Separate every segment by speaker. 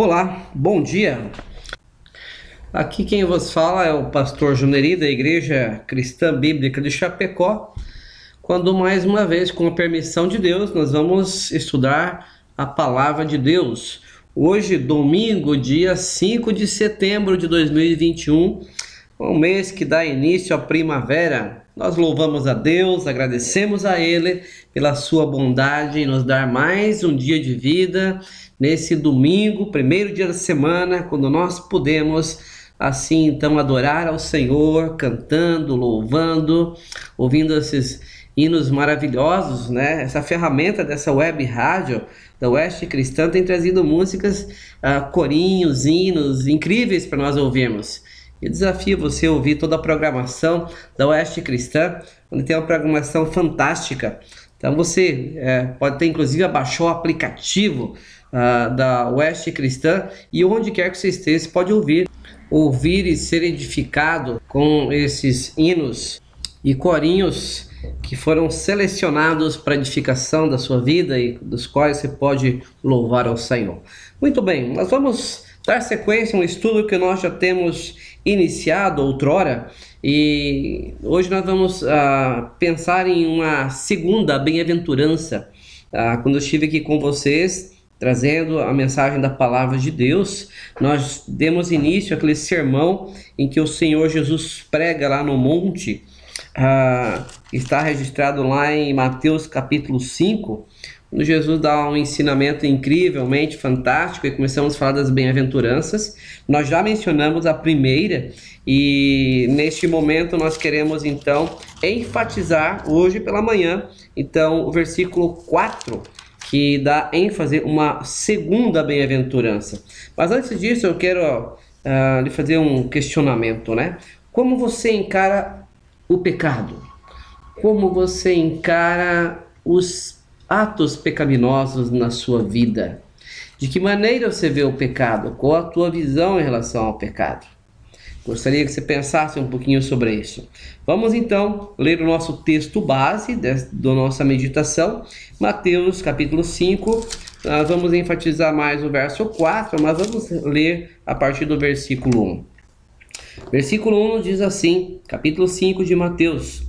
Speaker 1: Olá, bom dia. Aqui quem vos fala é o pastor Juneri da Igreja Cristã Bíblica de Chapecó. Quando mais uma vez, com a permissão de Deus, nós vamos estudar a palavra de Deus. Hoje, domingo, dia 5 de setembro de 2021, um mês que dá início à primavera. Nós louvamos a Deus, agradecemos a Ele pela sua bondade em nos dar mais um dia de vida nesse domingo, primeiro dia da semana, quando nós podemos assim então adorar ao Senhor, cantando, louvando, ouvindo esses hinos maravilhosos, né? Essa ferramenta dessa web rádio da Oeste Cristã tem trazido músicas, uh, corinhos, hinos incríveis para nós ouvirmos. E desafio você a ouvir toda a programação da Oeste Cristã, onde tem uma programação fantástica. Então você é, pode ter inclusive baixar o aplicativo uh, da Oeste Cristã e onde quer que você esteja, você pode ouvir, ouvir e ser edificado com esses hinos e corinhos que foram selecionados para edificação da sua vida e dos quais você pode louvar ao Senhor. Muito bem, nós vamos dar sequência a um estudo que nós já temos iniciado outrora e hoje nós vamos uh, pensar em uma segunda bem-aventurança. Uh, quando eu estive aqui com vocês, trazendo a mensagem da palavra de Deus, nós demos início àquele sermão em que o Senhor Jesus prega lá no monte, ah, está registrado lá em Mateus capítulo 5, onde Jesus dá um ensinamento incrivelmente fantástico e começamos a falar das bem-aventuranças. Nós já mencionamos a primeira e neste momento nós queremos então enfatizar hoje pela manhã, então o versículo 4 que dá ênfase uma segunda bem-aventurança. Mas antes disso, eu quero uh, lhe fazer um questionamento, né? Como você encara o pecado? Como você encara os atos pecaminosos na sua vida? De que maneira você vê o pecado? Qual a tua visão em relação ao pecado? Gostaria que você pensasse um pouquinho sobre isso. Vamos então ler o nosso texto base da nossa meditação, Mateus capítulo 5. Nós vamos enfatizar mais o verso 4, mas vamos ler a partir do versículo 1. Versículo 1 diz assim, capítulo 5 de Mateus: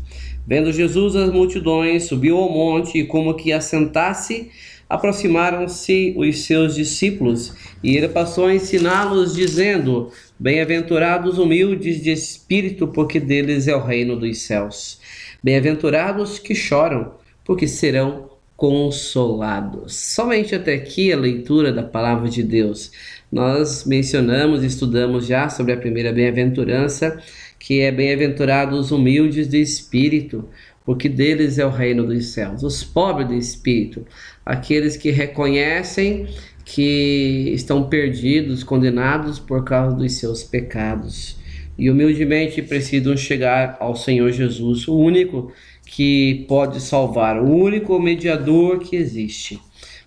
Speaker 1: Vendo Jesus as multidões, subiu ao monte e, como que assentasse, aproximaram-se os seus discípulos, e ele passou a ensiná-los, dizendo: Bem-aventurados humildes de espírito, porque deles é o reino dos céus. Bem-aventurados que choram, porque serão consolados. Somente até aqui a leitura da palavra de Deus. Nós mencionamos, estudamos já sobre a primeira bem-aventurança, que é bem-aventurados humildes de espírito, porque deles é o reino dos céus. Os pobres de espírito, aqueles que reconhecem que estão perdidos, condenados por causa dos seus pecados e humildemente precisam chegar ao Senhor Jesus, o único que pode salvar, o único mediador que existe.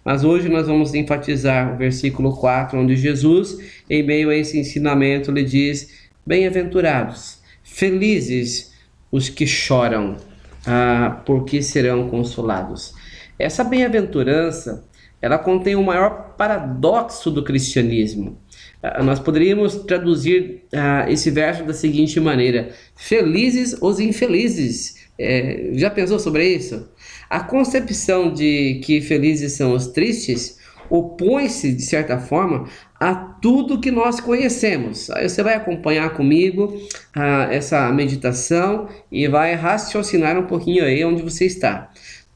Speaker 1: Mas hoje nós vamos enfatizar o versículo 4, onde Jesus, em meio a esse ensinamento, lhe diz: Bem-aventurados, felizes os que choram, ah, porque serão consolados. Essa bem-aventurança, ela contém o maior paradoxo do cristianismo. Ah, nós poderíamos traduzir ah, esse verso da seguinte maneira: Felizes os infelizes. É, já pensou sobre isso? A concepção de que felizes são os tristes opõe-se, de certa forma, a tudo que nós conhecemos. Aí você vai acompanhar comigo ah, essa meditação e vai raciocinar um pouquinho aí onde você está.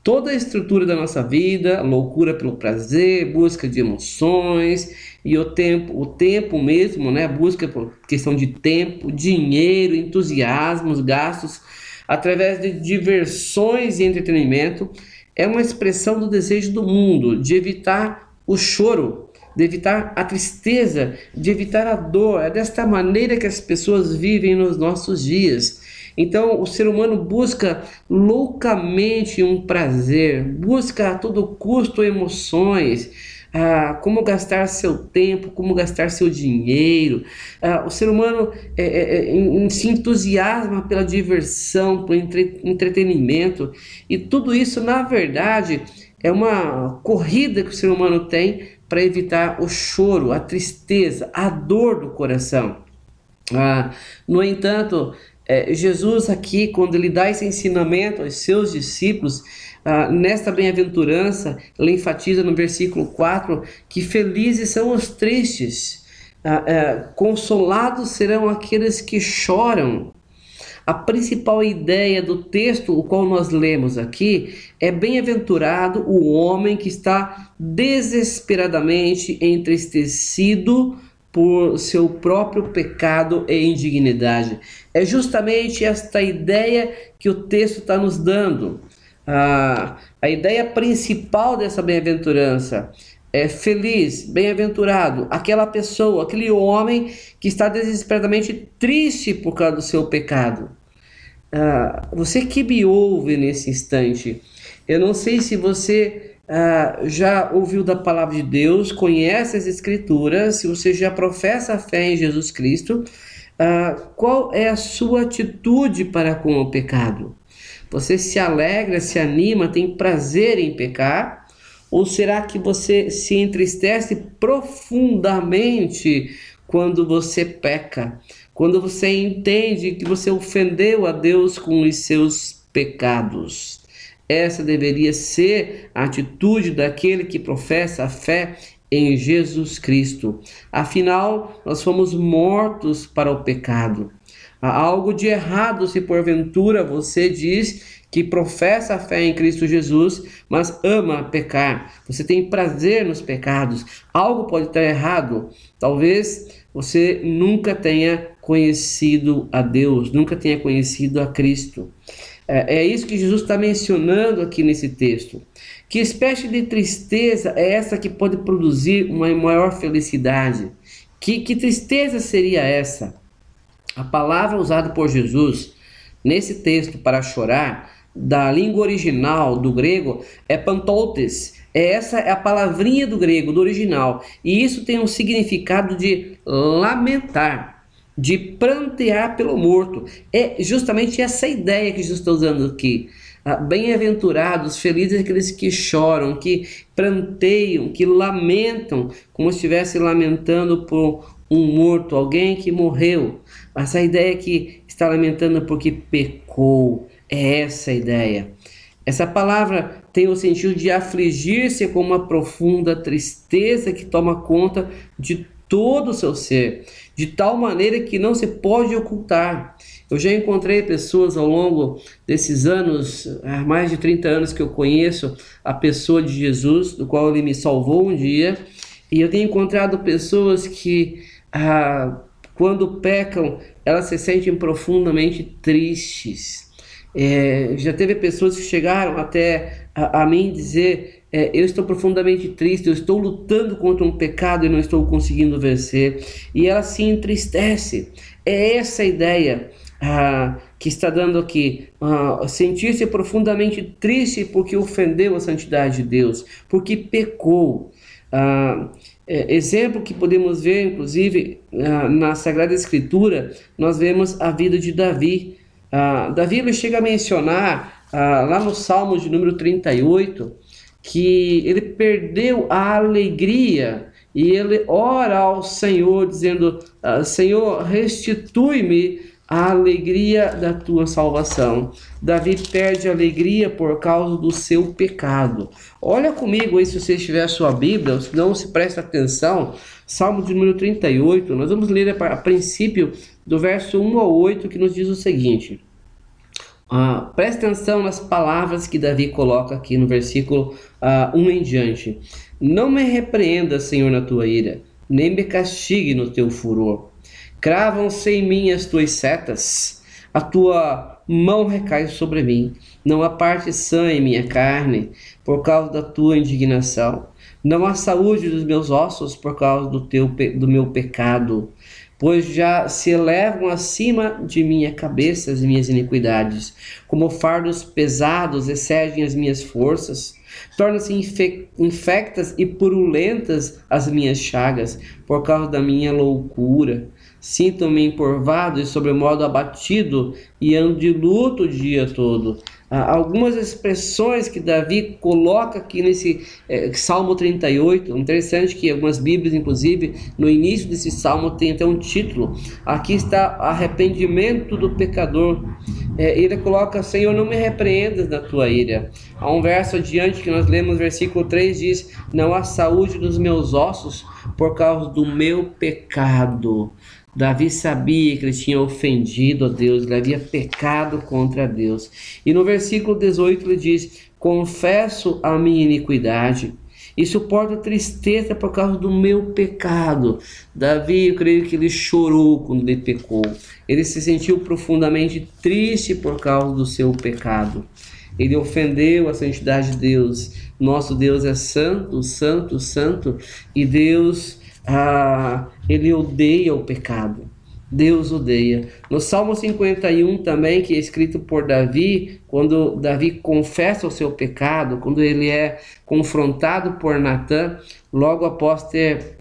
Speaker 1: Toda a estrutura da nossa vida, loucura pelo prazer, busca de emoções e o tempo, o tempo mesmo, né? Busca por questão de tempo, dinheiro, entusiasmos, gastos, através de diversões e entretenimento, é uma expressão do desejo do mundo de evitar o choro, de evitar a tristeza, de evitar a dor. É desta maneira que as pessoas vivem nos nossos dias. Então, o ser humano busca loucamente um prazer, busca a todo custo emoções, ah, como gastar seu tempo, como gastar seu dinheiro. Ah, o ser humano é, é, é, se entusiasma pela diversão, pelo entre, entretenimento, e tudo isso, na verdade, é uma corrida que o ser humano tem para evitar o choro, a tristeza, a dor do coração. Ah, no entanto, é, Jesus aqui, quando ele dá esse ensinamento aos seus discípulos, ah, nesta bem-aventurança, ele enfatiza no versículo 4 que felizes são os tristes, ah, ah, consolados serão aqueles que choram. A principal ideia do texto, o qual nós lemos aqui, é bem-aventurado o homem que está desesperadamente entristecido por seu próprio pecado e indignidade. É justamente esta ideia que o texto está nos dando. A, a ideia principal dessa bem-aventurança é feliz, bem-aventurado, aquela pessoa, aquele homem que está desesperadamente triste por causa do seu pecado. Ah, você que me ouve nesse instante, eu não sei se você ah, já ouviu da palavra de Deus, conhece as Escrituras, se você já professa a fé em Jesus Cristo, ah, qual é a sua atitude para com o pecado? Você se alegra, se anima, tem prazer em pecar? Ou será que você se entristece profundamente quando você peca? Quando você entende que você ofendeu a Deus com os seus pecados? Essa deveria ser a atitude daquele que professa a fé em Jesus Cristo. Afinal, nós fomos mortos para o pecado. Há algo de errado se porventura você diz que professa a fé em Cristo Jesus, mas ama pecar. Você tem prazer nos pecados. Algo pode estar errado. Talvez você nunca tenha conhecido a Deus, nunca tenha conhecido a Cristo. É, é isso que Jesus está mencionando aqui nesse texto. Que espécie de tristeza é essa que pode produzir uma maior felicidade? Que, que tristeza seria essa? A palavra usada por Jesus nesse texto para chorar, da língua original do grego, é pantoutes. É essa é a palavrinha do grego, do original. E isso tem um significado de lamentar de prantear pelo morto. É justamente essa ideia que Jesus está usando aqui. Ah, bem-aventurados, felizes aqueles que choram, que pranteiam, que lamentam, como se estivesse lamentando por um morto, alguém que morreu. Essa ideia que está lamentando porque pecou, é essa a ideia. Essa palavra tem o sentido de afligir-se com uma profunda tristeza que toma conta de todo o seu ser de tal maneira que não se pode ocultar. Eu já encontrei pessoas ao longo desses anos, há mais de 30 anos que eu conheço a pessoa de Jesus, do qual ele me salvou um dia, e eu tenho encontrado pessoas que, ah, quando pecam, elas se sentem profundamente tristes. É, já teve pessoas que chegaram até a, a mim dizer é, eu estou profundamente triste, eu estou lutando contra um pecado e não estou conseguindo vencer. E ela se entristece. É essa a ideia ah, que está dando aqui. Ah, Sentir-se profundamente triste porque ofendeu a santidade de Deus, porque pecou. Ah, é, exemplo que podemos ver, inclusive, ah, na Sagrada Escritura, nós vemos a vida de Davi. Ah, Davi ele chega a mencionar ah, lá no Salmo de número 38 que ele perdeu a alegria e ele ora ao Senhor dizendo: ah, Senhor, restitui-me a alegria da tua salvação. Davi perde a alegria por causa do seu pecado. Olha comigo aí se você tiver a sua Bíblia, se não se presta atenção, Salmo de número 38, nós vamos ler a princípio do verso 1 ao 8 que nos diz o seguinte: ah, preste atenção nas palavras que Davi coloca aqui no versículo ah, 1 em diante. Não me repreenda, Senhor, na tua ira, nem me castigue no teu furor. Cravam-se em mim as tuas setas, a tua mão recai sobre mim. Não há parte sã em minha carne, por causa da tua indignação. Não há saúde dos meus ossos por causa do, teu, do meu pecado pois já se elevam acima de minha cabeça as minhas iniquidades, como fardos pesados excedem as minhas forças. Tornam-se infectas e purulentas as minhas chagas, por causa da minha loucura. Sinto-me encurvado e sobremodo abatido, e ando de luto o dia todo. Algumas expressões que Davi coloca aqui nesse é, Salmo 38. Interessante que algumas Bíblias, inclusive, no início desse salmo tem até um título. Aqui está arrependimento do pecador. É, ele coloca: Senhor, não me repreendas da tua ira. Há um verso adiante que nós lemos, versículo 3 diz: Não há saúde dos meus ossos por causa do meu pecado. Davi sabia que ele tinha ofendido a Deus, ele havia pecado contra Deus. E no versículo 18 ele diz: Confesso a minha iniquidade e suporto tristeza por causa do meu pecado. Davi, eu creio que ele chorou quando ele pecou. Ele se sentiu profundamente triste por causa do seu pecado. Ele ofendeu a santidade de Deus. Nosso Deus é santo, santo, santo, e Deus ah, ele odeia o pecado. Deus odeia. No Salmo 51 também, que é escrito por Davi, quando Davi confessa o seu pecado, quando ele é confrontado por Natã, logo após ter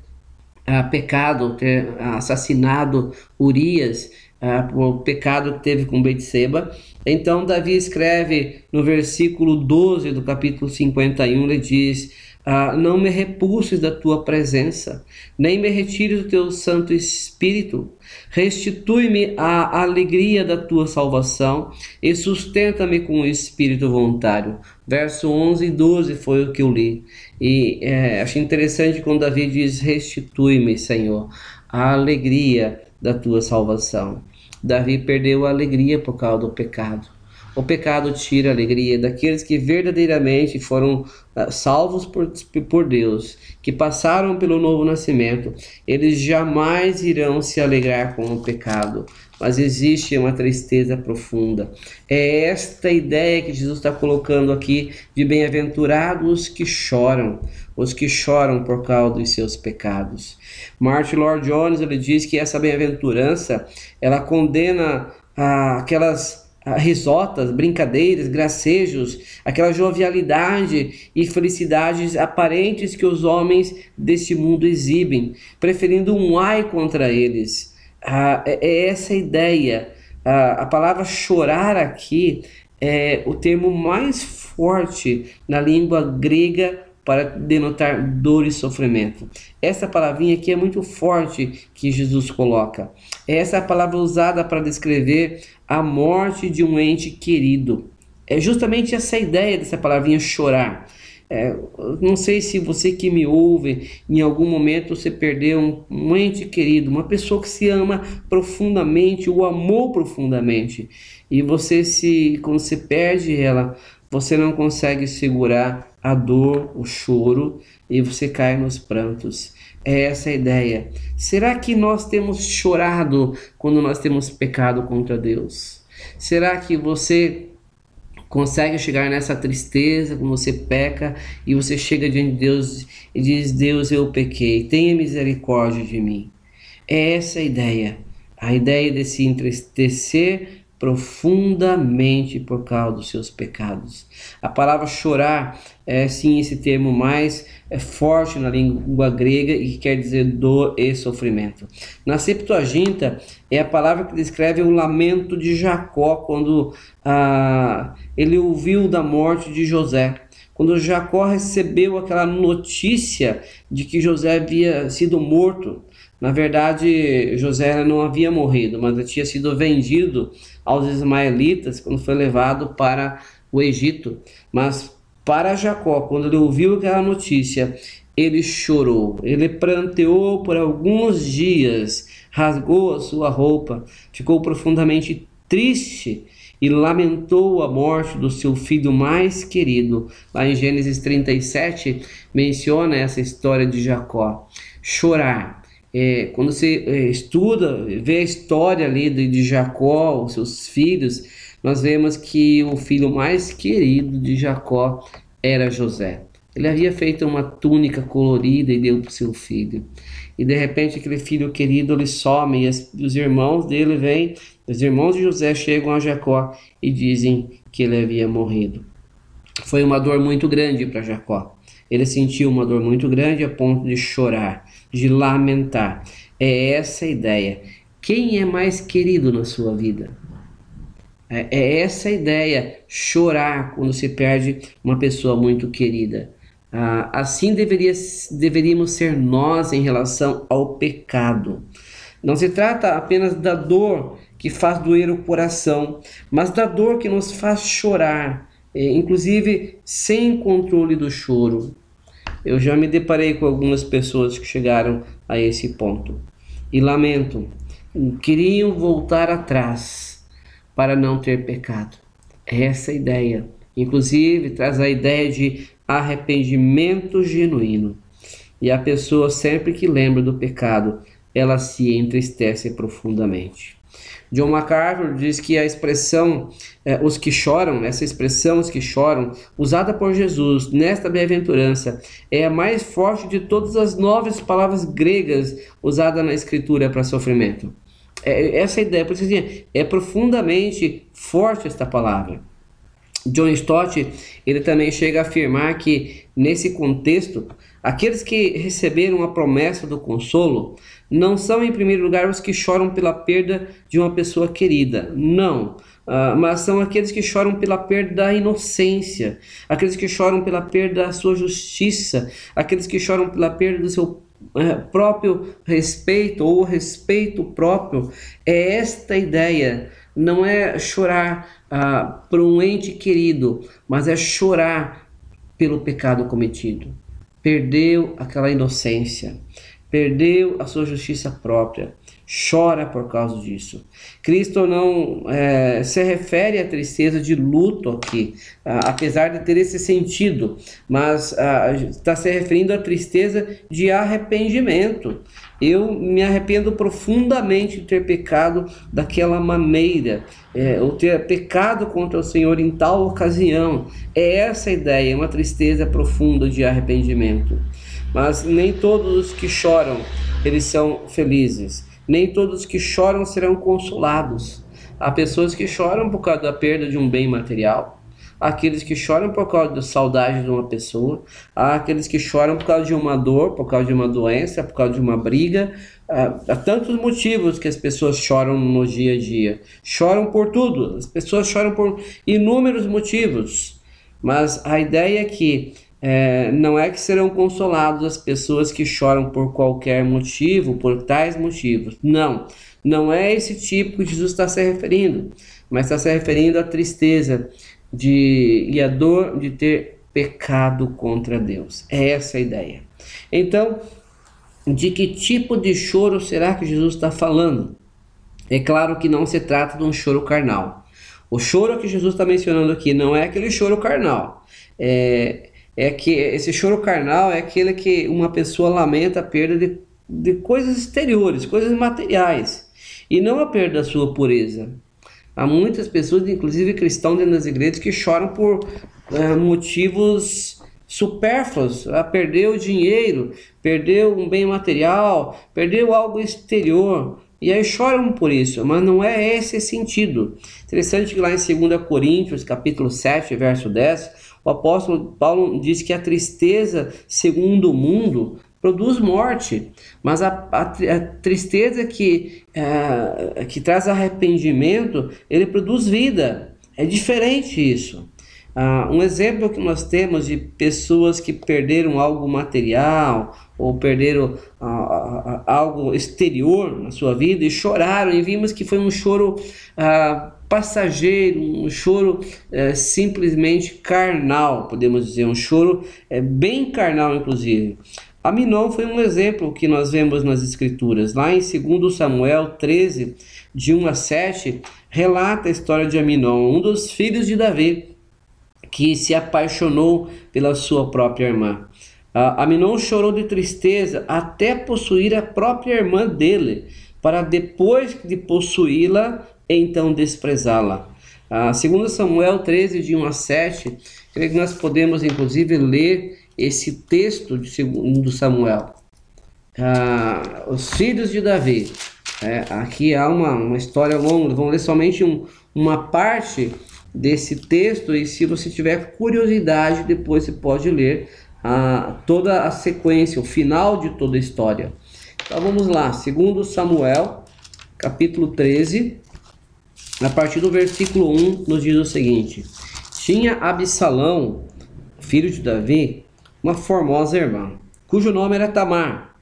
Speaker 1: ah, pecado, ter assassinado Urias, ah, o pecado que teve com Betseba. Então Davi escreve no versículo 12 do capítulo 51, ele diz: ah, não me repulses da tua presença, nem me retires do teu Santo Espírito. Restitui-me a alegria da tua salvação e sustenta-me com o espírito voluntário. Verso 11 e 12 foi o que eu li. E é, acho interessante quando Davi diz: Restitui-me, Senhor, a alegria da tua salvação. Davi perdeu a alegria por causa do pecado. O pecado tira a alegria daqueles que verdadeiramente foram ah, salvos por, por Deus, que passaram pelo novo nascimento. Eles jamais irão se alegrar com o pecado, mas existe uma tristeza profunda. É esta ideia que Jesus está colocando aqui de bem-aventurados que choram, os que choram por causa dos seus pecados. Martin Lord Jones ele diz que essa bem-aventurança ela condena ah, aquelas risotas, brincadeiras, gracejos, aquela jovialidade e felicidades aparentes que os homens deste mundo exibem, preferindo um ai contra eles. Ah, é, é essa a ideia. Ah, a palavra chorar aqui é o termo mais forte na língua grega para denotar dor e sofrimento. Essa palavrinha aqui é muito forte que Jesus coloca. Essa é a palavra usada para descrever a morte de um ente querido. É justamente essa ideia dessa palavrinha chorar. É, não sei se você que me ouve, em algum momento você perdeu um, um ente querido, uma pessoa que se ama profundamente, o amou profundamente, e você se, quando você perde ela, você não consegue segurar a dor, o choro e você cai nos prantos. É essa a ideia. Será que nós temos chorado quando nós temos pecado contra Deus? Será que você consegue chegar nessa tristeza quando você peca e você chega diante de Deus e diz: Deus, eu pequei, tenha misericórdia de mim? É essa a ideia. A ideia de se entristecer profundamente por causa dos seus pecados. A palavra chorar é sim esse termo mais é forte na língua grega e que quer dizer dor e sofrimento. Na Septuaginta é a palavra que descreve o lamento de Jacó quando ah, ele ouviu da morte de José. Quando Jacó recebeu aquela notícia de que José havia sido morto, na verdade, José não havia morrido, mas tinha sido vendido aos ismaelitas quando foi levado para o Egito. Mas para Jacó, quando ele ouviu aquela notícia, ele chorou, ele pranteou por alguns dias, rasgou a sua roupa, ficou profundamente triste e lamentou a morte do seu filho mais querido. Lá em Gênesis 37 menciona essa história de Jacó. Chorar é, quando você é, estuda, vê a história ali de, de Jacó, os seus filhos, nós vemos que o filho mais querido de Jacó era José. Ele havia feito uma túnica colorida e deu para o seu filho. E de repente aquele filho querido ele some e as, os irmãos dele vêm, os irmãos de José chegam a Jacó e dizem que ele havia morrido. Foi uma dor muito grande para Jacó. Ele sentiu uma dor muito grande a ponto de chorar de lamentar. É essa a ideia. Quem é mais querido na sua vida? É, é essa a ideia, chorar quando se perde uma pessoa muito querida. Ah, assim deveria, deveríamos ser nós em relação ao pecado. Não se trata apenas da dor que faz doer o coração, mas da dor que nos faz chorar, é, inclusive sem controle do choro. Eu já me deparei com algumas pessoas que chegaram a esse ponto e lamento, queriam voltar atrás para não ter pecado. É essa ideia. Inclusive, traz a ideia de arrependimento genuíno. E a pessoa, sempre que lembra do pecado, ela se entristece profundamente. John MacArthur diz que a expressão é, os que choram, essa expressão os que choram, usada por Jesus nesta bem-aventurança, é a mais forte de todas as nove palavras gregas usadas na escritura para sofrimento. É, essa ideia, por isso assim, é profundamente forte esta palavra. John Stott, ele também chega a afirmar que nesse contexto, aqueles que receberam a promessa do consolo não são em primeiro lugar os que choram pela perda de uma pessoa querida, não. Uh, mas são aqueles que choram pela perda da inocência, aqueles que choram pela perda da sua justiça, aqueles que choram pela perda do seu uh, próprio respeito ou respeito próprio. É esta ideia, não é chorar uh, por um ente querido, mas é chorar pelo pecado cometido. Perdeu aquela inocência perdeu a sua justiça própria, chora por causa disso. Cristo não é, se refere à tristeza de luto aqui, apesar de ter esse sentido, mas está se referindo à tristeza de arrependimento. Eu me arrependo profundamente de ter pecado daquela maneira, é, ou ter pecado contra o Senhor em tal ocasião. É essa a ideia, uma tristeza profunda de arrependimento. Mas nem todos os que choram, eles são felizes. Nem todos os que choram serão consolados. Há pessoas que choram por causa da perda de um bem material, aqueles que choram por causa da saudade de uma pessoa, há aqueles que choram por causa de uma dor, por causa de uma doença, por causa de uma briga. Há tantos motivos que as pessoas choram no dia a dia. Choram por tudo, as pessoas choram por inúmeros motivos. Mas a ideia é que é, não é que serão consolados as pessoas que choram por qualquer motivo, por tais motivos. Não, não é esse tipo que Jesus está se referindo, mas está se referindo à tristeza de, e à dor de ter pecado contra Deus. É essa a ideia. Então, de que tipo de choro será que Jesus está falando? É claro que não se trata de um choro carnal. O choro que Jesus está mencionando aqui não é aquele choro carnal. É, é que esse choro carnal é aquele que uma pessoa lamenta a perda de, de coisas exteriores, coisas materiais, e não a perda da sua pureza. Há muitas pessoas, inclusive cristãos dentro das igrejas, que choram por é, motivos supérfluos, ah, perdeu dinheiro, perdeu um bem material, perdeu algo exterior, e aí choram por isso, mas não é esse sentido. Interessante que lá em 2 Coríntios, capítulo 7, verso 10, o apóstolo Paulo diz que a tristeza, segundo o mundo, produz morte, mas a, a, a tristeza que, é, que traz arrependimento, ele produz vida. É diferente isso. Uh, um exemplo que nós temos de pessoas que perderam algo material ou perderam uh, uh, algo exterior na sua vida e choraram, e vimos que foi um choro passageiro, um choro é, simplesmente carnal, podemos dizer, um choro é, bem carnal, inclusive. Aminon foi um exemplo que nós vemos nas Escrituras. Lá em 2 Samuel 13, de 1 a 7, relata a história de Aminon, um dos filhos de Davi, que se apaixonou pela sua própria irmã. Uh, Aminon chorou de tristeza até possuir a própria irmã dele, para depois de possuí-la, então desprezá-la. Ah, segundo Samuel 13, de 1 a 7, creio que nós podemos inclusive ler esse texto de segundo Samuel. Ah, os filhos de Davi. É, aqui há uma, uma história longa, vamos ler somente um, uma parte desse texto e se você tiver curiosidade, depois você pode ler ah, toda a sequência, o final de toda a história. Então vamos lá, segundo Samuel, capítulo 13, a partir do versículo 1, nos diz o seguinte: Tinha Absalão, filho de Davi, uma formosa irmã, cujo nome era Tamar.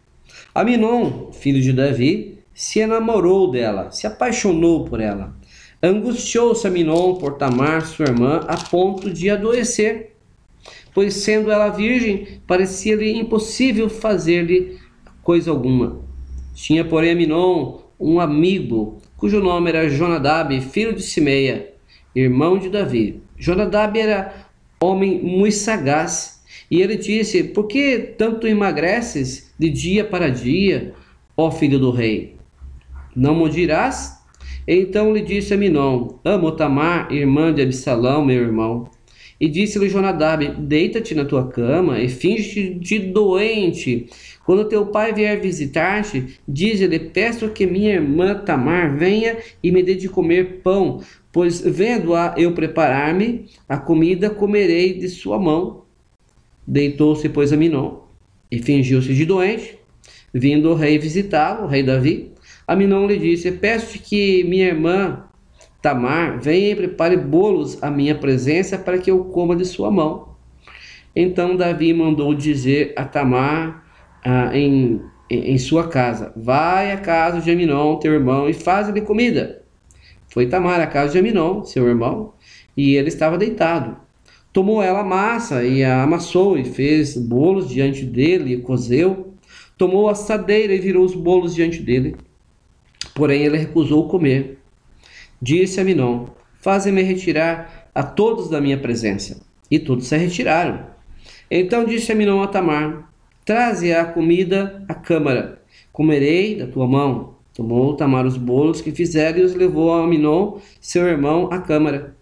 Speaker 1: Aminon, filho de Davi, se enamorou dela, se apaixonou por ela. Angustiou-se Aminon por Tamar, sua irmã, a ponto de adoecer, pois sendo ela virgem, parecia-lhe impossível fazer-lhe coisa alguma. Tinha, porém, Aminon um amigo, cujo nome era Jonadab, filho de Simeia, irmão de Davi. Jonadab era homem muito sagaz, e ele disse: Por que tanto emagreces de dia para dia, ó filho do rei? Não me dirás? Então lhe disse a Minon: Amo Tamar, irmã de Absalão, meu irmão. E disse-lhe Jonadab: Deita-te na tua cama e finge de doente. Quando teu pai vier visitar-te, diz-lhe: Peço que minha irmã Tamar venha e me dê de comer pão, pois vendo-a eu preparar-me a comida, comerei de sua mão. Deitou-se, pois, a Minon e fingiu-se de doente. Vindo o rei visitá-lo, o rei Davi, Aminon lhe disse: Peço-te que minha irmã Tamar venha e prepare bolos à minha presença para que eu coma de sua mão. Então Davi mandou dizer a Tamar ah, em, em sua casa: Vai à casa de Aminon, teu irmão, e faz-lhe comida. Foi Tamar à casa de Aminon, seu irmão, e ele estava deitado. Tomou ela a massa e a amassou e fez bolos diante dele e cozeu. Tomou a assadeira e virou os bolos diante dele. Porém, ele recusou comer. Disse a Minon: Faze-me retirar a todos da minha presença. E todos se retiraram. Então disse a Minon a Tamar: Traze a comida à câmara. Comerei da tua mão. Tomou Tamar os bolos que fizeram e os levou a Minon, seu irmão, à câmara.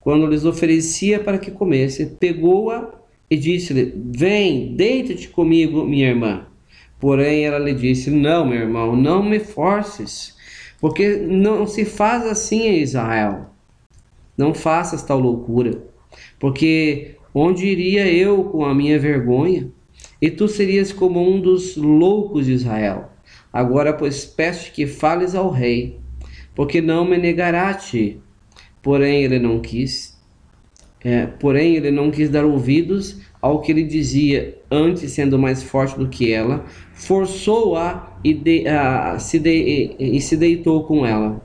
Speaker 1: Quando lhes oferecia para que comesse, pegou-a e disse-lhe: Vem, deita-te comigo, minha irmã. Porém, ela lhe disse: Não, meu irmão, não me forces, porque não se faz assim em Israel. Não faças tal loucura, porque onde iria eu com a minha vergonha? E tu serias como um dos loucos de Israel. Agora, pois, peço que fales ao rei, porque não me negará a ti. Porém, ele não quis. É, porém, ele não quis dar ouvidos ao que ele dizia, antes sendo mais forte do que ela, forçou-a e, de, se de, e, e se deitou com ela.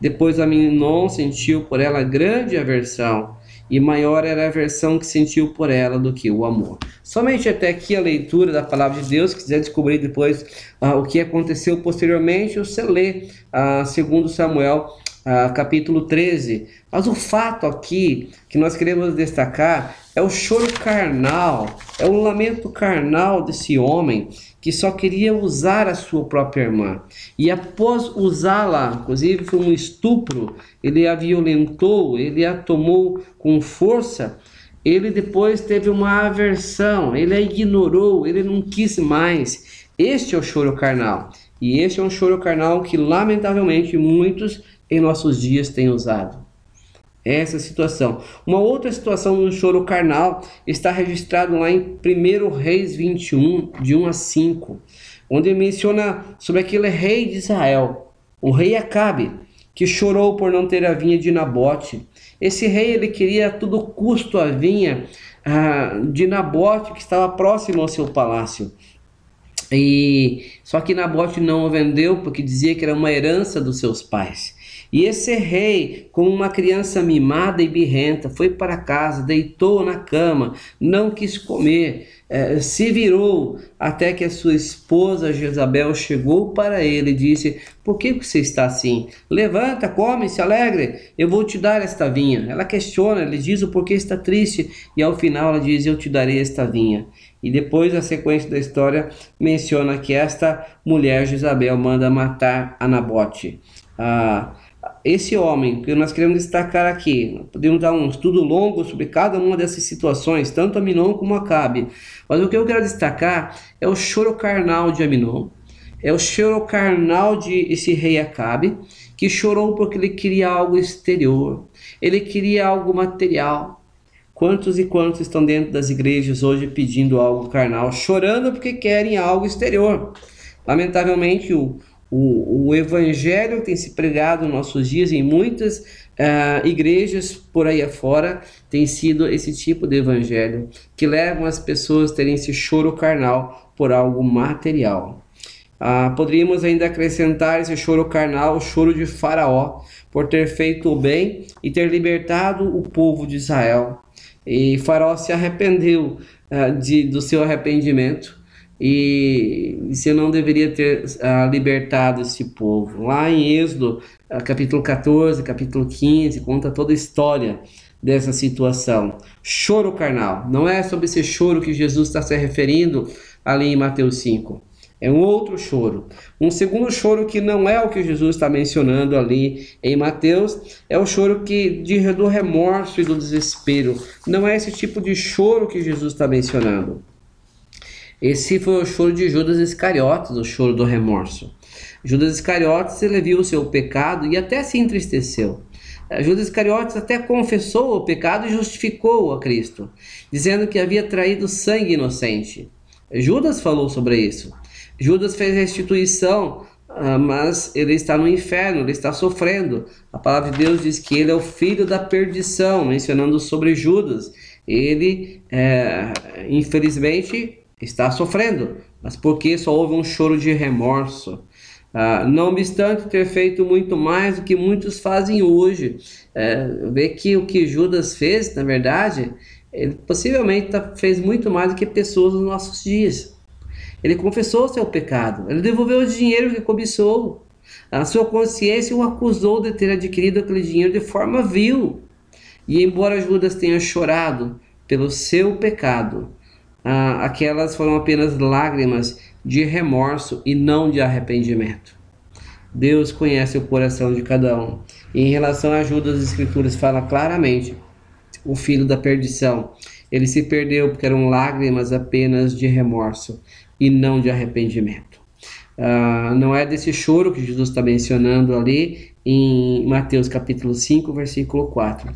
Speaker 1: Depois Aminon sentiu por ela grande aversão, e maior era a aversão que sentiu por ela do que o amor. Somente até aqui a leitura da palavra de Deus, se quiser descobrir depois ah, o que aconteceu posteriormente, você lê ah, segundo Samuel ah, capítulo 13. Mas o fato aqui que nós queremos destacar é o choro carnal, é o lamento carnal desse homem que só queria usar a sua própria irmã. E após usá-la, inclusive foi um estupro, ele a violentou, ele a tomou com força. Ele depois teve uma aversão, ele a ignorou, ele não quis mais. Este é o choro carnal. E este é um choro carnal que, lamentavelmente, muitos em nossos dias têm usado essa situação. Uma outra situação no choro carnal está registrado lá em 1 Reis 21, de 1 a 5, onde menciona sobre aquele rei de Israel, o rei Acabe, que chorou por não ter a vinha de Nabote. Esse rei ele queria a todo custo a vinha ah, de Nabote, que estava próximo ao seu palácio. E só que Nabote não o vendeu porque dizia que era uma herança dos seus pais. E esse rei, como uma criança mimada e birrenta, foi para casa, deitou na cama, não quis comer, eh, se virou até que a sua esposa Jezabel chegou para ele e disse: Por que você está assim? Levanta, come, se alegre, eu vou te dar esta vinha. Ela questiona, ele diz o porquê está triste, e ao final ela diz: Eu te darei esta vinha. E depois a sequência da história menciona que esta mulher Jezabel manda matar Anabote. Ah, esse homem que nós queremos destacar aqui, podemos dar um estudo longo sobre cada uma dessas situações, tanto Aminon como Acabe. Mas o que eu quero destacar é o choro carnal de Aminon, é o choro carnal de esse rei Acabe, que chorou porque ele queria algo exterior, ele queria algo material. Quantos e quantos estão dentro das igrejas hoje pedindo algo carnal, chorando porque querem algo exterior? Lamentavelmente, o, O, o evangelho tem se pregado nos nossos dias em muitas uh, igrejas por aí afora, tem sido esse tipo de evangelho que levam as pessoas a terem esse choro carnal por algo material. Uh, poderíamos ainda acrescentar esse choro carnal, o choro de Faraó, por ter feito o bem e ter libertado o povo de Israel. E Faraó se arrependeu uh, de, do seu arrependimento e se não deveria ter uh, libertado esse povo. Lá em Êxodo, uh, capítulo 14, capítulo 15, conta toda a história dessa situação. Choro carnal. Não é sobre esse choro que Jesus está se referindo ali em Mateus 5. É um outro choro. Um segundo choro que não é o que Jesus está mencionando ali em Mateus, é o choro que de, do remorso e do desespero. Não é esse tipo de choro que Jesus está mencionando. Esse foi o choro de Judas Iscariotes, o choro do remorso. Judas Iscariotes ele viu o seu pecado e até se entristeceu. Eh, Judas Iscariotes até confessou o pecado e justificou a Cristo, dizendo que havia traído sangue inocente. Judas falou sobre isso. Judas fez restituição, ah, mas ele está no inferno, ele está sofrendo. A palavra de Deus diz que ele é o filho da perdição, mencionando sobre Judas. Ele, é, infelizmente, está sofrendo, mas porque só houve um choro de remorso. Ah, não obstante ter feito muito mais do que muitos fazem hoje, é, vê que o que Judas fez, na verdade, ele possivelmente tá, fez muito mais do que pessoas nos nossos dias. Ele confessou seu pecado, ele devolveu o dinheiro que cobiçou. A sua consciência o acusou de ter adquirido aquele dinheiro de forma vil. E embora Judas tenha chorado pelo seu pecado, ah, aquelas foram apenas lágrimas de remorso e não de arrependimento. Deus conhece o coração de cada um. E em relação a Judas, as Escrituras fala claramente: o filho da perdição. Ele se perdeu porque eram lágrimas apenas de remorso e não de arrependimento. Uh, não é desse choro que Jesus está mencionando ali em Mateus capítulo 5, versículo 4.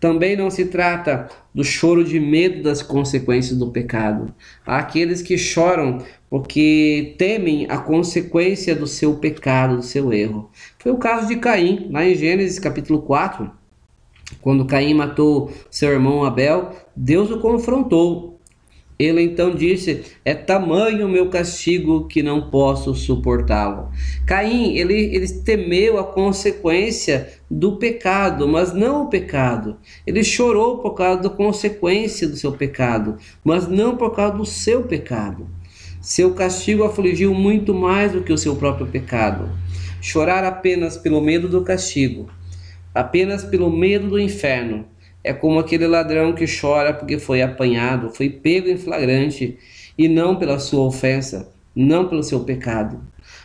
Speaker 1: Também não se trata do choro de medo das consequências do pecado. Há aqueles que choram porque temem a consequência do seu pecado, do seu erro. Foi o caso de Caim, lá em Gênesis capítulo 4. Quando Caim matou seu irmão Abel, Deus o confrontou ele então disse: É tamanho o meu castigo que não posso suportá-lo. Caim, ele, ele temeu a consequência do pecado, mas não o pecado. Ele chorou por causa da consequência do seu pecado, mas não por causa do seu pecado. Seu castigo afligiu muito mais do que o seu próprio pecado. Chorar apenas pelo medo do castigo, apenas pelo medo do inferno, é como aquele ladrão que chora porque foi apanhado, foi pego em flagrante, e não pela sua ofensa, não pelo seu pecado.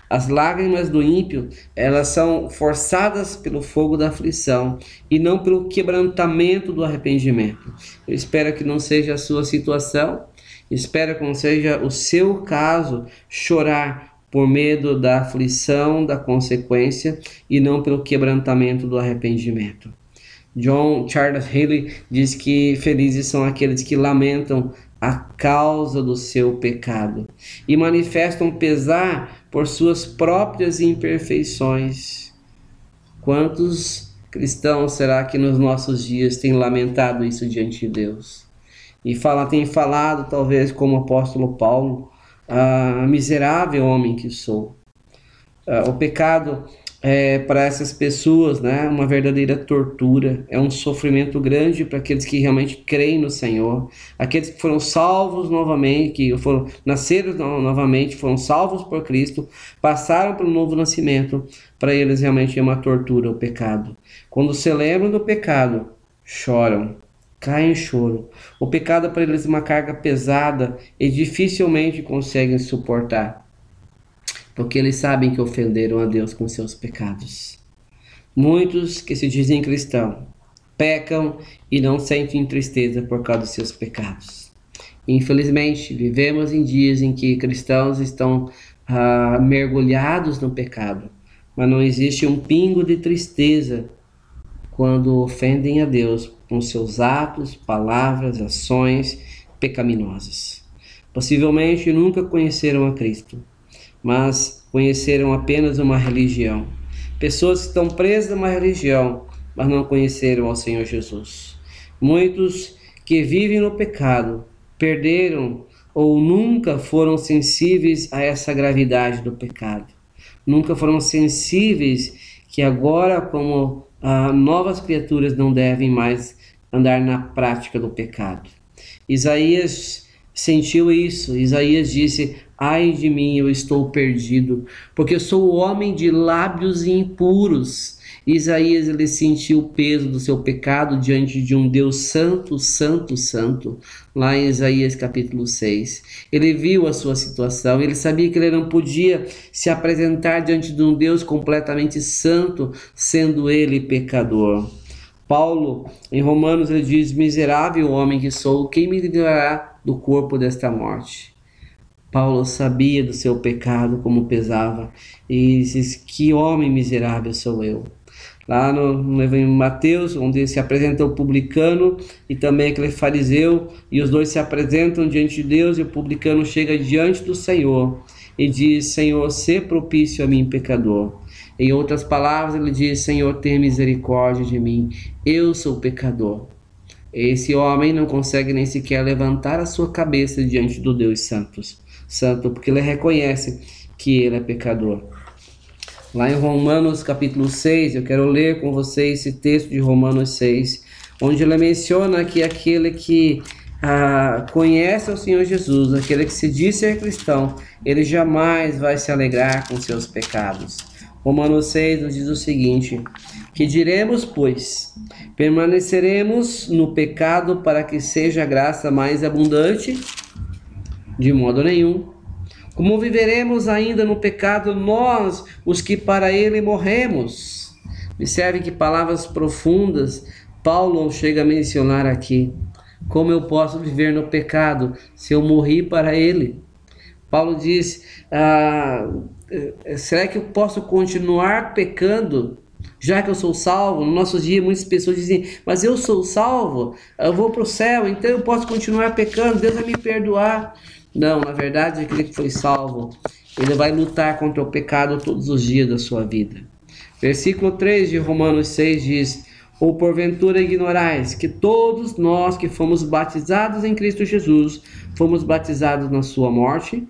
Speaker 1: As lágrimas do ímpio, elas são forçadas pelo fogo da aflição e não pelo quebrantamento do arrependimento. Eu espero que não seja a sua situação, espero que não seja o seu caso chorar por medo da aflição, da consequência e não pelo quebrantamento do arrependimento. John Charles Haley diz que felizes são aqueles que lamentam a causa do seu pecado e manifestam pesar por suas próprias imperfeições. Quantos cristãos será que nos nossos dias têm lamentado isso diante de Deus? E fala, tem falado, talvez, como o apóstolo Paulo, ah, miserável homem que sou. Ah, o pecado é, para essas pessoas, né, uma verdadeira tortura, é um sofrimento grande para aqueles que realmente creem no Senhor, aqueles que foram salvos novamente, que foram nasceram novamente, foram salvos por Cristo, passaram pelo novo nascimento, para eles realmente é uma tortura o pecado. Quando se lembram do pecado, choram, caem em choro. O pecado para eles é uma carga pesada e dificilmente conseguem suportar porque eles sabem que ofenderam a Deus com seus pecados. Muitos que se dizem cristãos pecam e não sentem tristeza por causa dos seus pecados. Infelizmente, vivemos em dias em que cristãos estão ah, mergulhados no pecado, mas não existe um pingo de tristeza quando ofendem a Deus com seus atos, palavras, ações pecaminosas. Possivelmente nunca conheceram a Cristo, mas conheceram apenas uma religião. Pessoas que estão presas a uma religião, mas não conheceram ao Senhor Jesus. Muitos que vivem no pecado perderam ou nunca foram sensíveis a essa gravidade do pecado. Nunca foram sensíveis que agora, como ah, novas criaturas, não devem mais andar na prática do pecado. Isaías sentiu isso. Isaías disse: Ai de mim, eu estou perdido, porque eu sou homem de lábios impuros. Isaías ele sentiu o peso do seu pecado diante de um Deus santo, santo, santo, lá em Isaías capítulo 6. Ele viu a sua situação, ele sabia que ele não podia se apresentar diante de um Deus completamente santo, sendo ele pecador. Paulo, em Romanos, ele diz: Miserável homem que sou, quem me livrará do corpo desta morte? Paulo sabia do seu pecado, como pesava, e diz: Que homem miserável sou eu. Lá no, no Evangelho de Mateus, onde se apresenta o publicano e também aquele fariseu, e os dois se apresentam diante de Deus, e o publicano chega diante do Senhor e diz: Senhor, se propício a mim, pecador. Em outras palavras, ele diz: Senhor, tenha misericórdia de mim, eu sou pecador. Esse homem não consegue nem sequer levantar a sua cabeça diante do Deus Santos, Santo, porque ele reconhece que ele é pecador. Lá em Romanos capítulo 6, eu quero ler com vocês esse texto de Romanos 6, onde ele menciona que aquele que ah, conhece o Senhor Jesus, aquele que se diz ser cristão, ele jamais vai se alegrar com seus pecados. Romanos 6 nos diz o seguinte: Que diremos, pois? Permaneceremos no pecado para que seja a graça mais abundante? De modo nenhum. Como viveremos ainda no pecado nós, os que para ele morremos? Observe que palavras profundas Paulo chega a mencionar aqui. Como eu posso viver no pecado se eu morri para ele? Paulo diz: ah, eh, será que eu posso continuar pecando? Já que eu sou salvo, no nosso dia muitas pessoas dizem, mas eu sou salvo, eu vou para o céu, então eu posso continuar pecando, Deus vai me perdoar. Não, na verdade, aquele que foi salvo, ele vai lutar contra o pecado todos os dias da sua vida. Versículo 3 de Romanos 6 diz: Ou porventura ignorais que todos nós que fomos batizados em Cristo Jesus, fomos batizados na sua morte?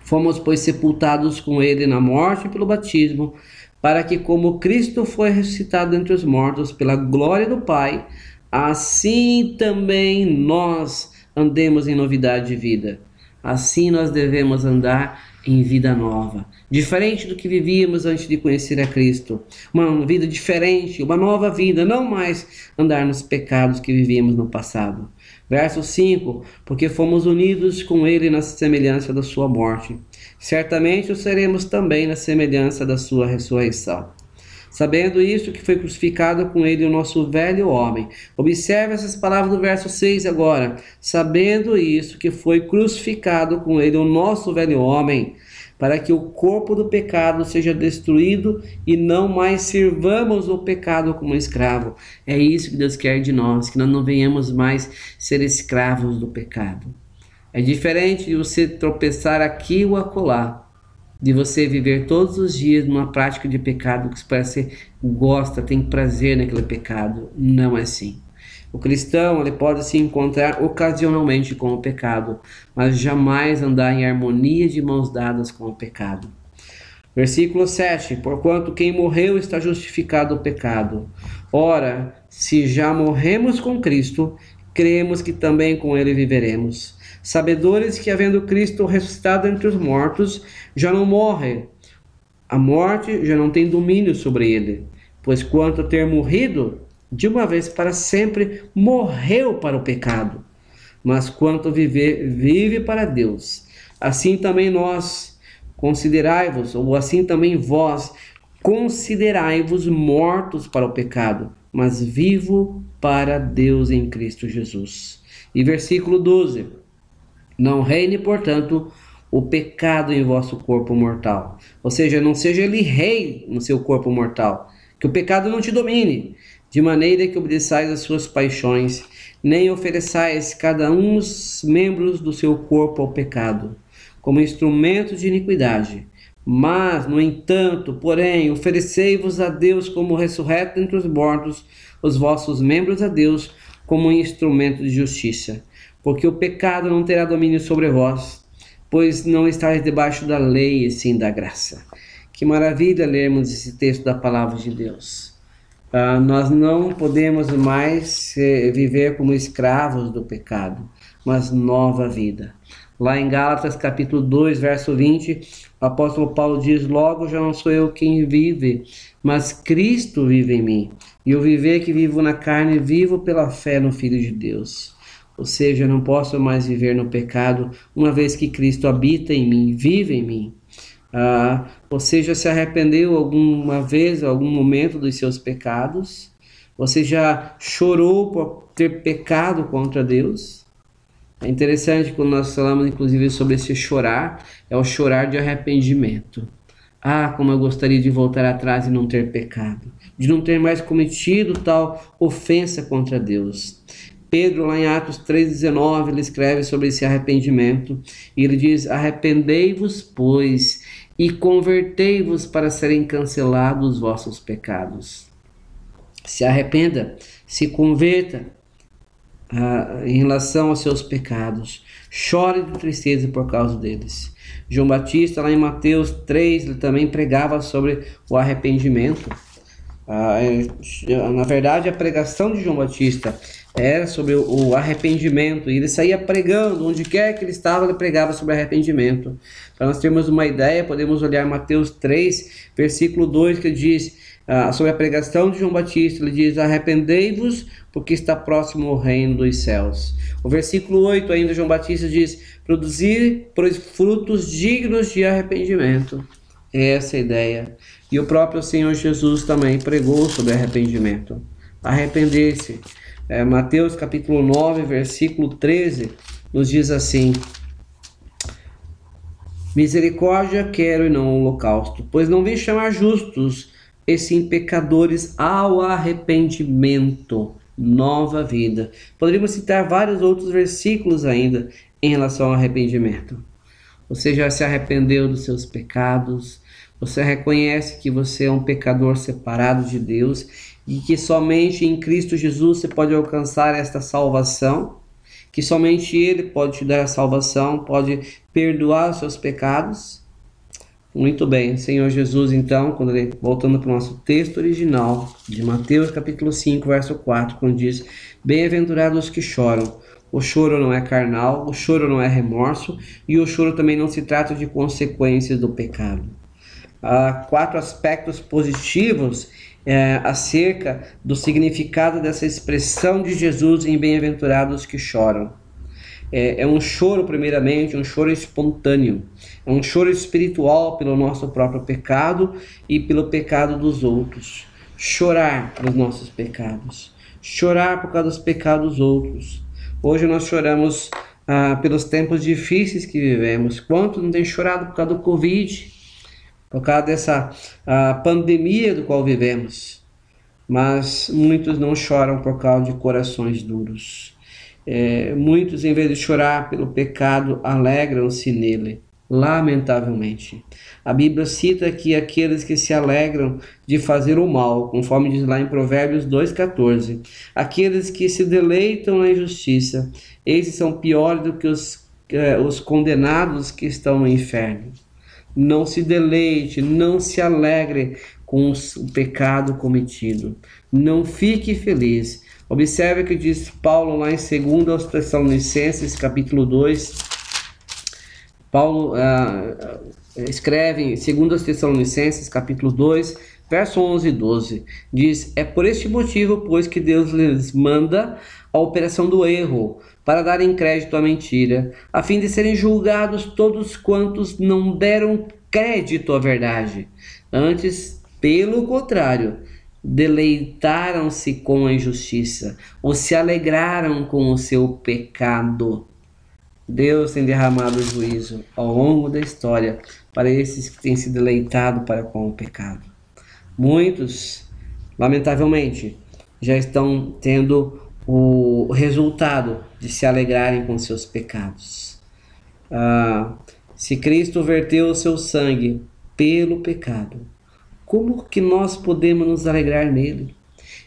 Speaker 1: Fomos, pois, sepultados com ele na morte pelo batismo, para que, como Cristo foi ressuscitado entre os mortos pela glória do Pai, assim também nós andemos em novidade de vida. Assim nós devemos andar em vida nova, diferente do que vivíamos antes de conhecer a Cristo. Uma vida diferente, uma nova vida, não mais andar nos pecados que vivíamos no passado. Verso 5: Porque fomos unidos com Ele na semelhança da Sua morte. Certamente o seremos também na semelhança da Sua ressurreição. Sabendo isso, que foi crucificado com Ele o nosso velho homem. Observe essas palavras do verso 6 agora. Sabendo isso, que foi crucificado com Ele o nosso velho homem para que o corpo do pecado seja destruído e não mais sirvamos o pecado como escravo. É isso que Deus quer de nós, que nós não venhamos mais ser escravos do pecado. É diferente de você tropeçar aqui ou acolá, de você viver todos os dias numa prática de pecado que você gosta, tem prazer naquele pecado. Não é assim. O cristão ele pode se encontrar ocasionalmente com o pecado, mas jamais andar em harmonia de mãos dadas com o pecado. Versículo 7: Porquanto quem morreu está justificado o pecado. Ora, se já morremos com Cristo, cremos que também com ele viveremos. Sabedores que, havendo Cristo ressuscitado entre os mortos, já não morre. A morte já não tem domínio sobre ele. Pois quanto a ter morrido, de uma vez para sempre, morreu para o pecado, mas quanto viver, vive para Deus. Assim também nós, considerai-vos, ou assim também vós, considerai-vos mortos para o pecado, mas vivo para Deus em Cristo Jesus. E versículo 12: Não reine, portanto, o pecado em vosso corpo mortal. Ou seja, não seja ele rei no seu corpo mortal. Que o pecado não te domine, de maneira que obedeçais às suas paixões, nem ofereçais cada um os membros do seu corpo ao pecado, como instrumento de iniquidade. Mas, no entanto, porém, oferecei-vos a Deus como ressurreto entre os mortos, os vossos membros a Deus como instrumento de justiça. Porque o pecado não terá domínio sobre vós, pois não estáis debaixo da lei e sim da graça. Que maravilha lermos esse texto da palavra de Deus. Uh, nós não podemos mais eh, viver como escravos do pecado, mas nova vida. Lá em Gálatas capítulo 2, verso 20, o apóstolo Paulo diz: Logo já não sou eu quem vive, mas Cristo vive em mim. E o viver que vivo na carne, vivo pela fé no Filho de Deus. Ou seja, eu não posso mais viver no pecado, uma vez que Cristo habita em mim, vive em mim. Ah, você já se arrependeu alguma vez, algum momento dos seus pecados? Você já chorou por ter pecado contra Deus? É interessante quando nós falamos, inclusive, sobre esse chorar, é o chorar de arrependimento. Ah, como eu gostaria de voltar atrás e não ter pecado, de não ter mais cometido tal ofensa contra Deus. Pedro, lá em Atos 3,19, ele escreve sobre esse arrependimento e ele diz: Arrependei-vos, pois, e convertei-vos para serem cancelados os vossos pecados. Se arrependa, se converta, ah, em relação aos seus pecados. Chore de tristeza por causa deles. João Batista, lá em Mateus 3, ele também pregava sobre o arrependimento. Ah, é, na verdade, a pregação de João Batista era sobre o arrependimento, e ele saía pregando, onde quer que ele estava, ele pregava sobre arrependimento. Para nós termos uma ideia, podemos olhar Mateus 3, versículo 2, que diz ah, sobre a pregação de João Batista, ele diz: Arrependei-vos, porque está próximo o reino dos céus. O versículo 8 ainda, João Batista diz: Produzir frutos dignos de arrependimento. É essa a ideia. E o próprio Senhor Jesus também pregou sobre arrependimento. Arrepender-se. É, Mateus capítulo 9, versículo 13, nos diz assim: Misericórdia quero e não holocausto, pois não vim chamar justos, e sim pecadores ao arrependimento, nova vida. Poderíamos citar vários outros versículos ainda em relação ao arrependimento. Você já se arrependeu dos seus pecados, você reconhece que você é um pecador separado de Deus e que somente em Cristo Jesus você pode alcançar esta salvação, que somente Ele pode te dar a salvação, pode perdoar os seus pecados. Muito bem, Senhor Jesus, então, quando ele, voltando para o nosso texto original, de Mateus capítulo 5, verso 4, quando diz: Bem-aventurados os que choram. O choro não é carnal, o choro não é remorso, e o choro também não se trata de consequências do pecado. Há quatro aspectos positivos é, acerca do significado dessa expressão de Jesus em Bem-aventurados que choram. É, é um choro, primeiramente, um choro espontâneo. É um choro espiritual pelo nosso próprio pecado e pelo pecado dos outros. Chorar pelos nossos pecados. Chorar por causa dos pecados dos outros. Hoje nós choramos ah, pelos tempos difíceis que vivemos. Quantos não têm chorado por causa do Covid? Por causa dessa pandemia do qual vivemos. Mas muitos não choram por causa de corações duros. É, muitos, em vez de chorar pelo pecado, alegram-se nele, lamentavelmente. A Bíblia cita que aqueles que se alegram de fazer o mal, conforme diz lá em Provérbios 2,14, aqueles que se deleitam na injustiça, esses são piores do que os, eh, os condenados que estão no inferno. Não se deleite, não se alegre com o pecado cometido. Não fique feliz Observe o que diz Paulo lá em 2 aos Tessalonicenses, capítulo 2. Paulo ah, escreve em 2 Tessalonicenses, capítulo 2, verso 11 e 12. Diz: É por este motivo, pois, que Deus lhes manda a operação do erro, para darem crédito à mentira, a fim de serem julgados todos quantos não deram crédito à verdade. Antes, pelo contrário, deleitaram-se com a injustiça, ou se alegraram com o seu pecado. Deus tem derramado juízo ao longo da história para esses que têm se deleitado para com o pecado. Muitos, lamentavelmente, já estão tendo o resultado de se alegrarem com seus pecados. Ah, Se Cristo verteu o seu sangue pelo pecado, como que nós podemos nos alegrar nele?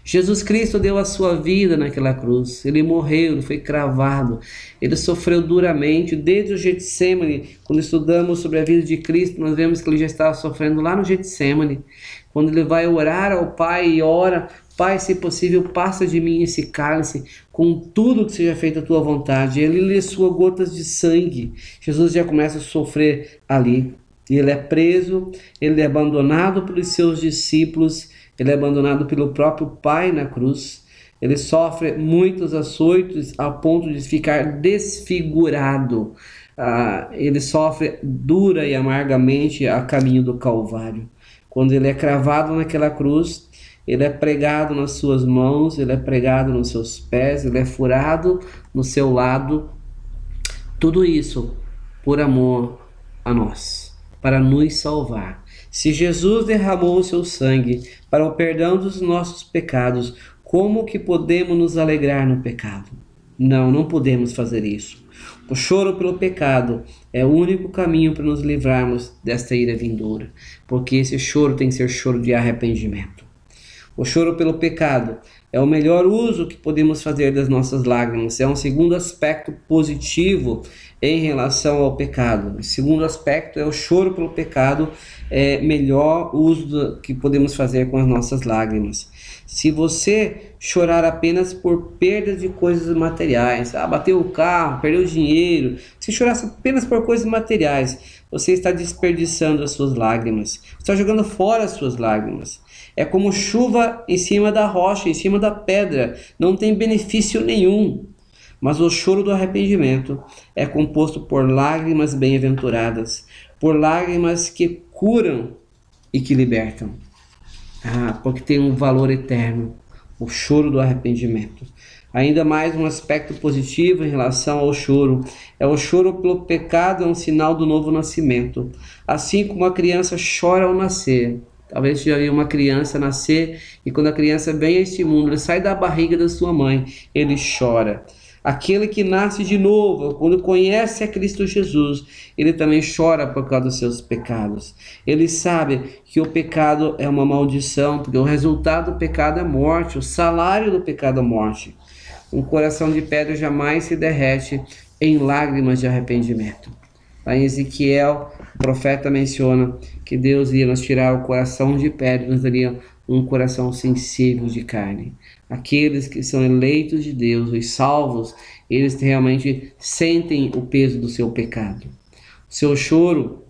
Speaker 1: Jesus Cristo deu a sua vida naquela cruz. Ele morreu, ele foi cravado. Ele sofreu duramente desde o Getsemane. Quando estudamos sobre a vida de Cristo, nós vemos que ele já estava sofrendo lá no Getsemane. Quando ele vai orar ao Pai e ora, Pai, se possível, passa de mim esse cálice, com tudo que seja feito a tua vontade. Ele lhe sua gotas de sangue. Jesus já começa a sofrer ali. Ele é preso, ele é abandonado pelos seus discípulos ele é abandonado pelo próprio Pai na cruz. Ele sofre muitos açoitos a ponto de ficar desfigurado. Ah, ele sofre dura e amargamente a caminho do Calvário. Quando ele é cravado naquela cruz, ele é pregado nas suas mãos, ele é pregado nos seus pés, ele é furado no seu lado. Tudo isso por amor a nós, para nos salvar. Se Jesus derramou o seu sangue para o perdão dos nossos pecados, como que podemos nos alegrar no pecado? Não, não podemos fazer isso. O choro pelo pecado é o único caminho para nos livrarmos desta ira vindoura, porque esse choro tem que ser choro de arrependimento. O choro pelo pecado é o melhor uso que podemos fazer das nossas lágrimas. É um segundo aspecto positivo em relação ao pecado. O segundo aspecto é o choro pelo pecado, é melhor uso que podemos fazer com as nossas lágrimas. Se você chorar apenas por perdas de coisas materiais, ah, bateu o carro, perdeu dinheiro, se chorar apenas por coisas materiais, você está desperdiçando as suas lágrimas, está jogando fora as suas lágrimas. É como chuva em cima da rocha, em cima da pedra, não tem benefício nenhum. Mas o choro do arrependimento é composto por lágrimas bem-aventuradas, por lágrimas que curam e que libertam. Ah, porque tem um valor eterno, o choro do arrependimento. Ainda mais um aspecto positivo em relação ao choro é o choro pelo pecado é um sinal do novo nascimento. Assim como a criança chora ao nascer, Talvez já viu uma criança nascer e quando a criança vem a este mundo, ele sai da barriga da sua mãe, ele chora. Aquele que nasce de novo, quando conhece a Cristo Jesus, ele também chora por causa dos seus pecados. Ele sabe que o pecado é uma maldição, porque o resultado do pecado é morte, o salário do pecado é morte. Um coração de pedra jamais se derrete em lágrimas de arrependimento. Lá em Ezequiel, o profeta menciona que Deus ia nos tirar o coração de pedra nos daria um coração sensível de carne. Aqueles que são eleitos de Deus, os salvos, eles realmente sentem o peso do seu pecado. O seu choro,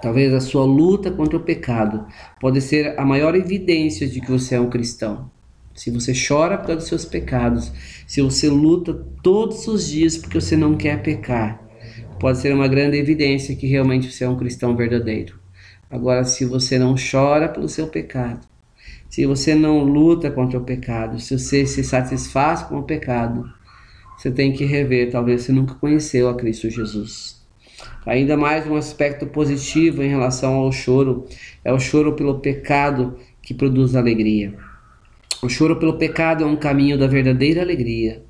Speaker 1: talvez a sua luta contra o pecado, pode ser a maior evidência de que você é um cristão. Se você chora por causa dos seus pecados, se você luta todos os dias porque você não quer pecar, pode ser uma grande evidência que realmente você é um cristão verdadeiro. Agora, se você não chora pelo seu pecado, se você não luta contra o pecado, se você se satisfaz com o pecado, você tem que rever, talvez você nunca conheceu a Cristo Jesus. Ainda mais um aspecto positivo em relação ao choro, é o choro pelo pecado que produz alegria. O choro pelo pecado é um caminho da verdadeira alegria.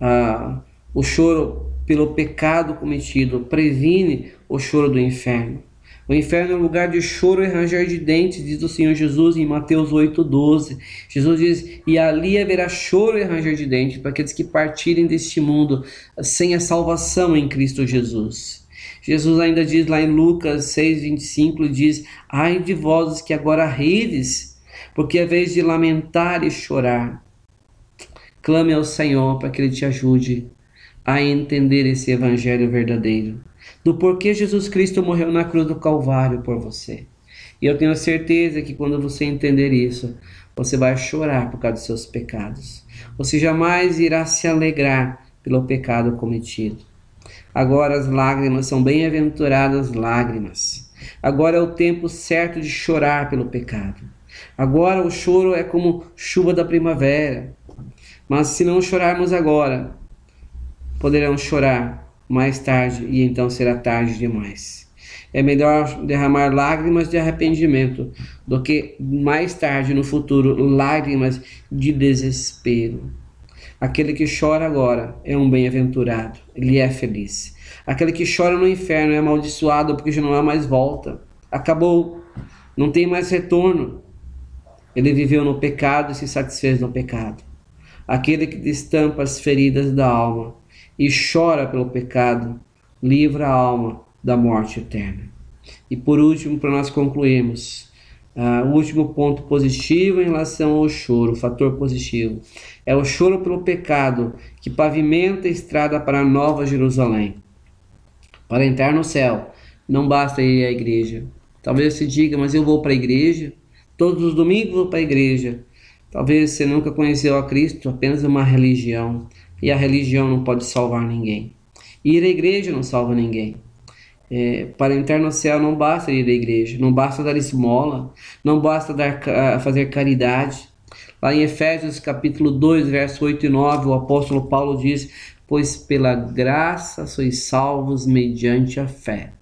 Speaker 1: Ah, o choro pelo pecado cometido previne o choro do inferno. O inferno é um lugar de choro e ranger de dentes, diz o Senhor Jesus em Mateus 8,12. Jesus diz: E ali haverá choro e ranger de dentes para aqueles que partirem deste mundo sem a salvação em Cristo Jesus. Jesus ainda diz lá em Lucas 6,25: diz: Ai de vós que agora rides, porque é vez de lamentar e chorar. Clame ao Senhor para que Ele te ajude a entender esse evangelho verdadeiro do porquê Jesus Cristo morreu na cruz do Calvário por você. E eu tenho certeza que quando você entender isso, você vai chorar por causa dos seus pecados. Você jamais irá se alegrar pelo pecado cometido. Agora as lágrimas são bem-aventuradas lágrimas. Agora é o tempo certo de chorar pelo pecado. Agora o choro é como chuva da primavera. Mas se não chorarmos agora, poderão chorar mais tarde e então será tarde demais. É melhor derramar lágrimas de arrependimento do que mais tarde no futuro lágrimas de desespero. Aquele que chora agora é um bem-aventurado, ele é feliz. Aquele que chora no inferno é amaldiçoado porque já não há mais volta. Acabou, não tem mais retorno. Ele viveu no pecado e se satisfez no pecado. Aquele que destampa as feridas da alma e chora pelo pecado, livra a alma da morte eterna. E por último, para nós concluirmos, uh, o último ponto positivo em relação ao choro, fator positivo, é o choro pelo pecado que pavimenta a estrada para a nova Jerusalém. Para entrar no céu, não basta ir à igreja. Talvez você diga, mas eu vou para a igreja, todos os domingos vou para a igreja. Talvez você nunca conheceu a Cristo, apenas uma religião. E a religião não pode salvar ninguém. Ir à igreja não salva ninguém. É, para entrar no céu não basta ir à igreja, não basta dar esmola, não basta dar, fazer caridade. Lá em Efésios capítulo 2, verso 8 e 9, o apóstolo Paulo diz: Pois pela graça sois salvos mediante a fé.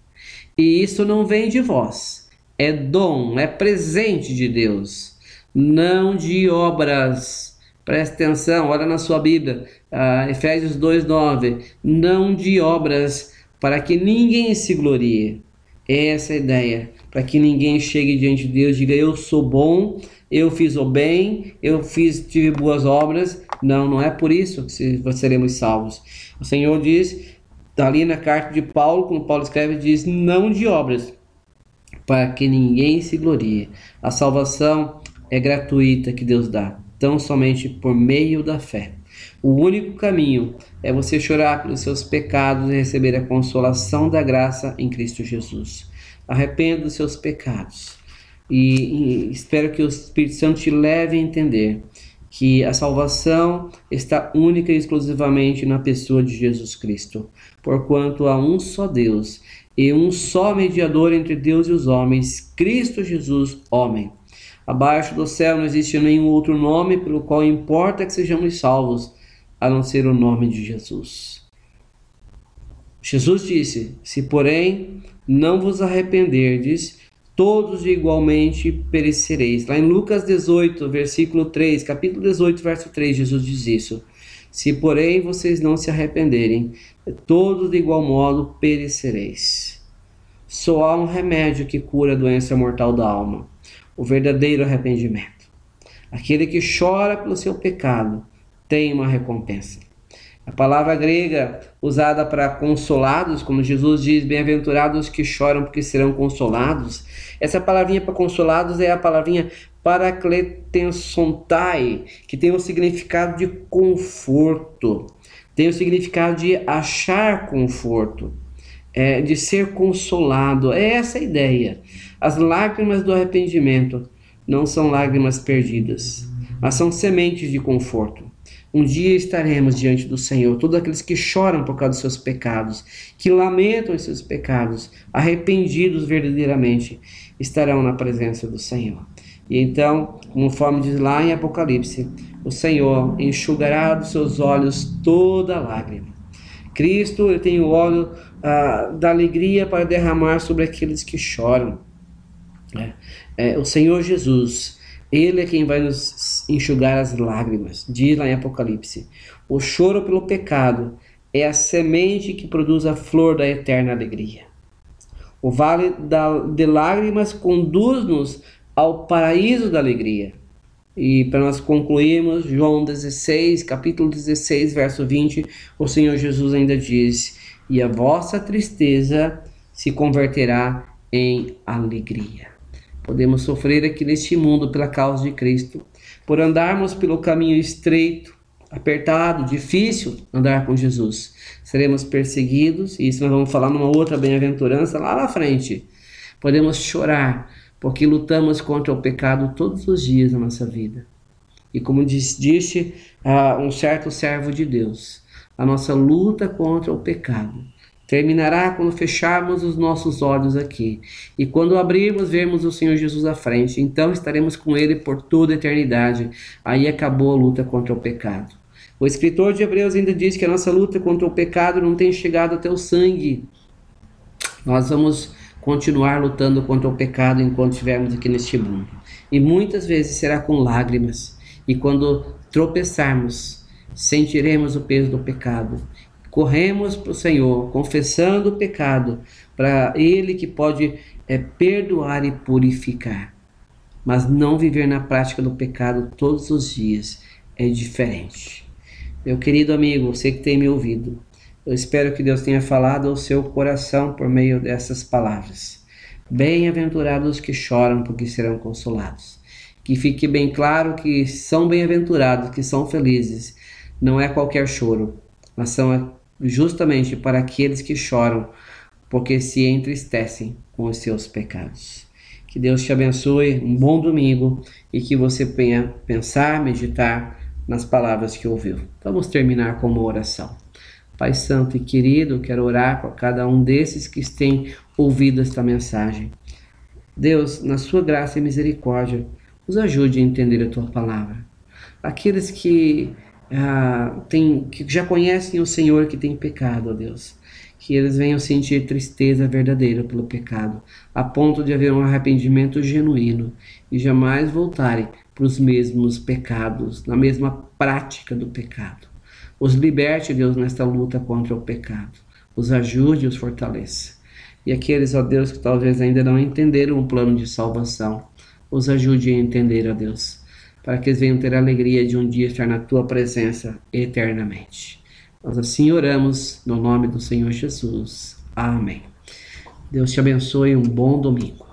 Speaker 1: E isso não vem de vós, é dom, é presente de Deus, não de obras. Preste atenção, olha na sua Bíblia, uh, Efésios 2,9. Não de obras, para que ninguém se glorie. Essa é a ideia, para que ninguém chegue diante de Deus e diga: Eu sou bom, eu fiz o bem, eu fiz, tive boas obras. Não, não é por isso que seremos salvos. O Senhor diz, tá ali na carta de Paulo, como Paulo escreve, diz: Não de obras, para que ninguém se glorie. A salvação é gratuita que Deus dá, tão somente por meio da fé. O único caminho é você chorar pelos seus pecados e receber a consolação da graça em Cristo Jesus. Arrependa dos seus pecados e, e espero que o Espírito Santo te leve a entender que a salvação está única e exclusivamente na pessoa de Jesus Cristo, porquanto há um só Deus e um só mediador entre Deus e os homens, Cristo Jesus, homem. Abaixo do céu não existe nenhum outro nome pelo qual importa que sejamos salvos, a não ser o nome de Jesus. Jesus disse: Se, porém, não vos arrependerdes, todos igualmente perecereis. Lá em Lucas 18, versículo 3, capítulo 18, verso 3, Jesus diz isso. Se, porém, vocês não se arrependerem, todos de igual modo perecereis. Só há um remédio que cura a doença mortal da alma: o verdadeiro arrependimento. Aquele que chora pelo seu pecado tem uma recompensa. A palavra grega usada para consolados, como Jesus diz, bem-aventurados que choram porque serão consolados. Essa palavrinha para consolados é a palavrinha paracletensontai, que tem o significado de conforto, tem o significado de achar conforto, é, de ser consolado. É essa a ideia. As lágrimas do arrependimento não são lágrimas perdidas, mas são sementes de conforto. Um dia estaremos diante do Senhor, todos aqueles que choram por causa dos seus pecados, que lamentam os seus pecados, arrependidos verdadeiramente, estarão na presença do Senhor. E então, conforme diz lá em Apocalipse, o Senhor enxugará dos seus olhos toda lágrima. Cristo ele tem o óleo ah, da alegria para derramar sobre aqueles que choram. É, é, o Senhor Jesus ele é quem vai nos enxugar as lágrimas. Diz lá em Apocalipse: O choro pelo pecado é a semente que produz a flor da eterna alegria. O vale de lágrimas conduz-nos ao paraíso da alegria. E para nós concluirmos, João 16, capítulo 16, verso 20, o Senhor Jesus ainda diz: E a vossa tristeza se converterá em alegria. Podemos sofrer aqui neste mundo pela causa de Cristo, por andarmos pelo caminho estreito, apertado, difícil andar com Jesus. Seremos perseguidos, e isso nós vamos falar numa outra bem-aventurança lá na frente. Podemos chorar, porque lutamos contra o pecado todos os dias da nossa vida. E como disse, uh, um certo servo de Deus, a nossa luta contra o pecado terminará quando fecharmos os nossos olhos aqui. E quando abrirmos, vermos o Senhor Jesus à frente. Então estaremos com Ele por toda a eternidade. Aí acabou a luta contra o pecado. O escritor de Hebreus ainda diz que a nossa luta contra o pecado não tem chegado até o sangue. Nós vamos continuar lutando contra o pecado enquanto estivermos aqui neste mundo. E muitas vezes será com lágrimas. E quando tropeçarmos, sentiremos o peso do pecado corremos para o Senhor, confessando o pecado, para Ele que pode é, perdoar e purificar. Mas não viver na prática do pecado todos os dias é diferente. Meu querido amigo, você que tem me ouvido, eu espero que Deus tenha falado ao seu coração por meio dessas palavras. Bem-aventurados que choram, porque serão consolados. Que fique bem claro que são bem-aventurados, que são felizes. Não é qualquer choro, mas são justamente para aqueles que choram, porque se entristecem com os seus pecados. Que Deus te abençoe, um bom domingo e que você venha pensar, meditar nas palavras que ouviu. Vamos terminar com uma oração. Pai Santo e querido, quero orar por cada um desses que têm ouvido esta mensagem. Deus, na sua graça e misericórdia, nos ajude a entender a tua palavra. Aqueles que, ah, tem, que já conhecem o Senhor que tem pecado, ó Deus, que eles venham sentir tristeza verdadeira pelo pecado, a ponto de haver um arrependimento genuíno e jamais voltarem para os mesmos pecados, na mesma prática do pecado. Os liberte, Deus, nesta luta contra o pecado. Os ajude e os fortaleça. E aqueles, ó Deus, que talvez ainda não entenderam o plano de salvação, os ajude a entender, ó Deus, para que eles venham ter a alegria de um dia estar na tua presença eternamente. Nós assim oramos no nome do Senhor Jesus. Amém. Deus te abençoe. Um bom domingo.